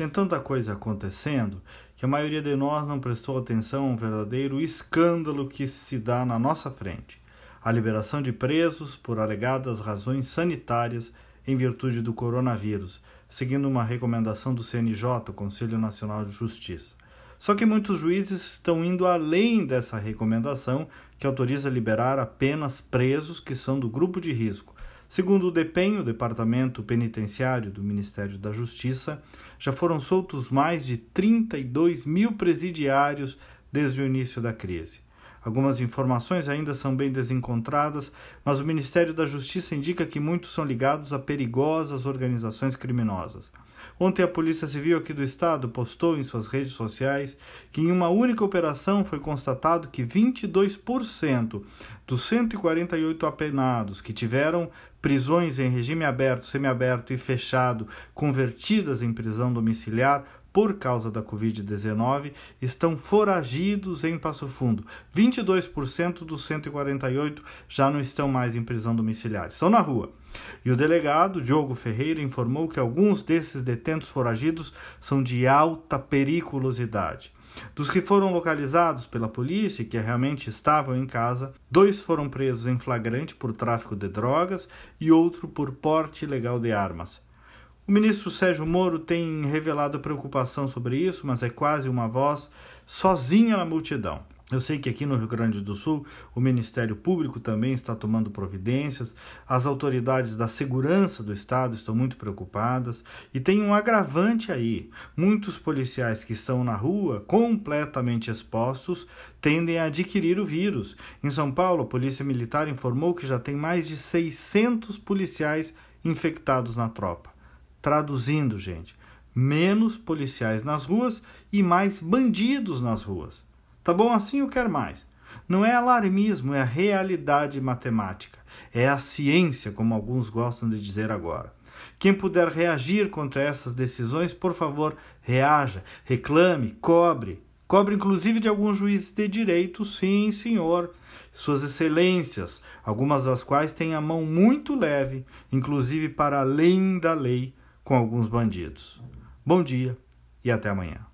Tem tanta coisa acontecendo que a maioria de nós não prestou atenção a um verdadeiro escândalo que se dá na nossa frente: a liberação de presos por alegadas razões sanitárias em virtude do coronavírus, seguindo uma recomendação do CNJ, Conselho Nacional de Justiça. Só que muitos juízes estão indo além dessa recomendação, que autoriza liberar apenas presos que são do grupo de risco. Segundo o DEPEN, o Departamento Penitenciário do Ministério da Justiça, já foram soltos mais de 32 mil presidiários desde o início da crise. Algumas informações ainda são bem desencontradas, mas o Ministério da Justiça indica que muitos são ligados a perigosas organizações criminosas. Ontem, a Polícia Civil aqui do Estado postou em suas redes sociais que, em uma única operação, foi constatado que 22% dos 148 apenados que tiveram prisões em regime aberto, semiaberto e fechado convertidas em prisão domiciliar por causa da Covid-19 estão foragidos em Passo Fundo. 22% dos 148 já não estão mais em prisão domiciliar, estão na rua. E o delegado Diogo Ferreira informou que alguns desses detentos foragidos são de alta periculosidade. Dos que foram localizados pela polícia que realmente estavam em casa, dois foram presos em flagrante por tráfico de drogas e outro por porte ilegal de armas. O ministro Sérgio Moro tem revelado preocupação sobre isso, mas é quase uma voz sozinha na multidão. Eu sei que aqui no Rio Grande do Sul o Ministério Público também está tomando providências, as autoridades da segurança do Estado estão muito preocupadas e tem um agravante aí. Muitos policiais que estão na rua, completamente expostos, tendem a adquirir o vírus. Em São Paulo, a Polícia Militar informou que já tem mais de 600 policiais infectados na tropa. Traduzindo, gente, menos policiais nas ruas e mais bandidos nas ruas. Tá bom assim ou quer mais? Não é alarmismo, é a realidade matemática. É a ciência, como alguns gostam de dizer agora. Quem puder reagir contra essas decisões, por favor, reaja, reclame, cobre. Cobre inclusive de alguns juízes de direito, sim, senhor. Suas excelências, algumas das quais têm a mão muito leve, inclusive para além da lei, com alguns bandidos. Bom dia e até amanhã.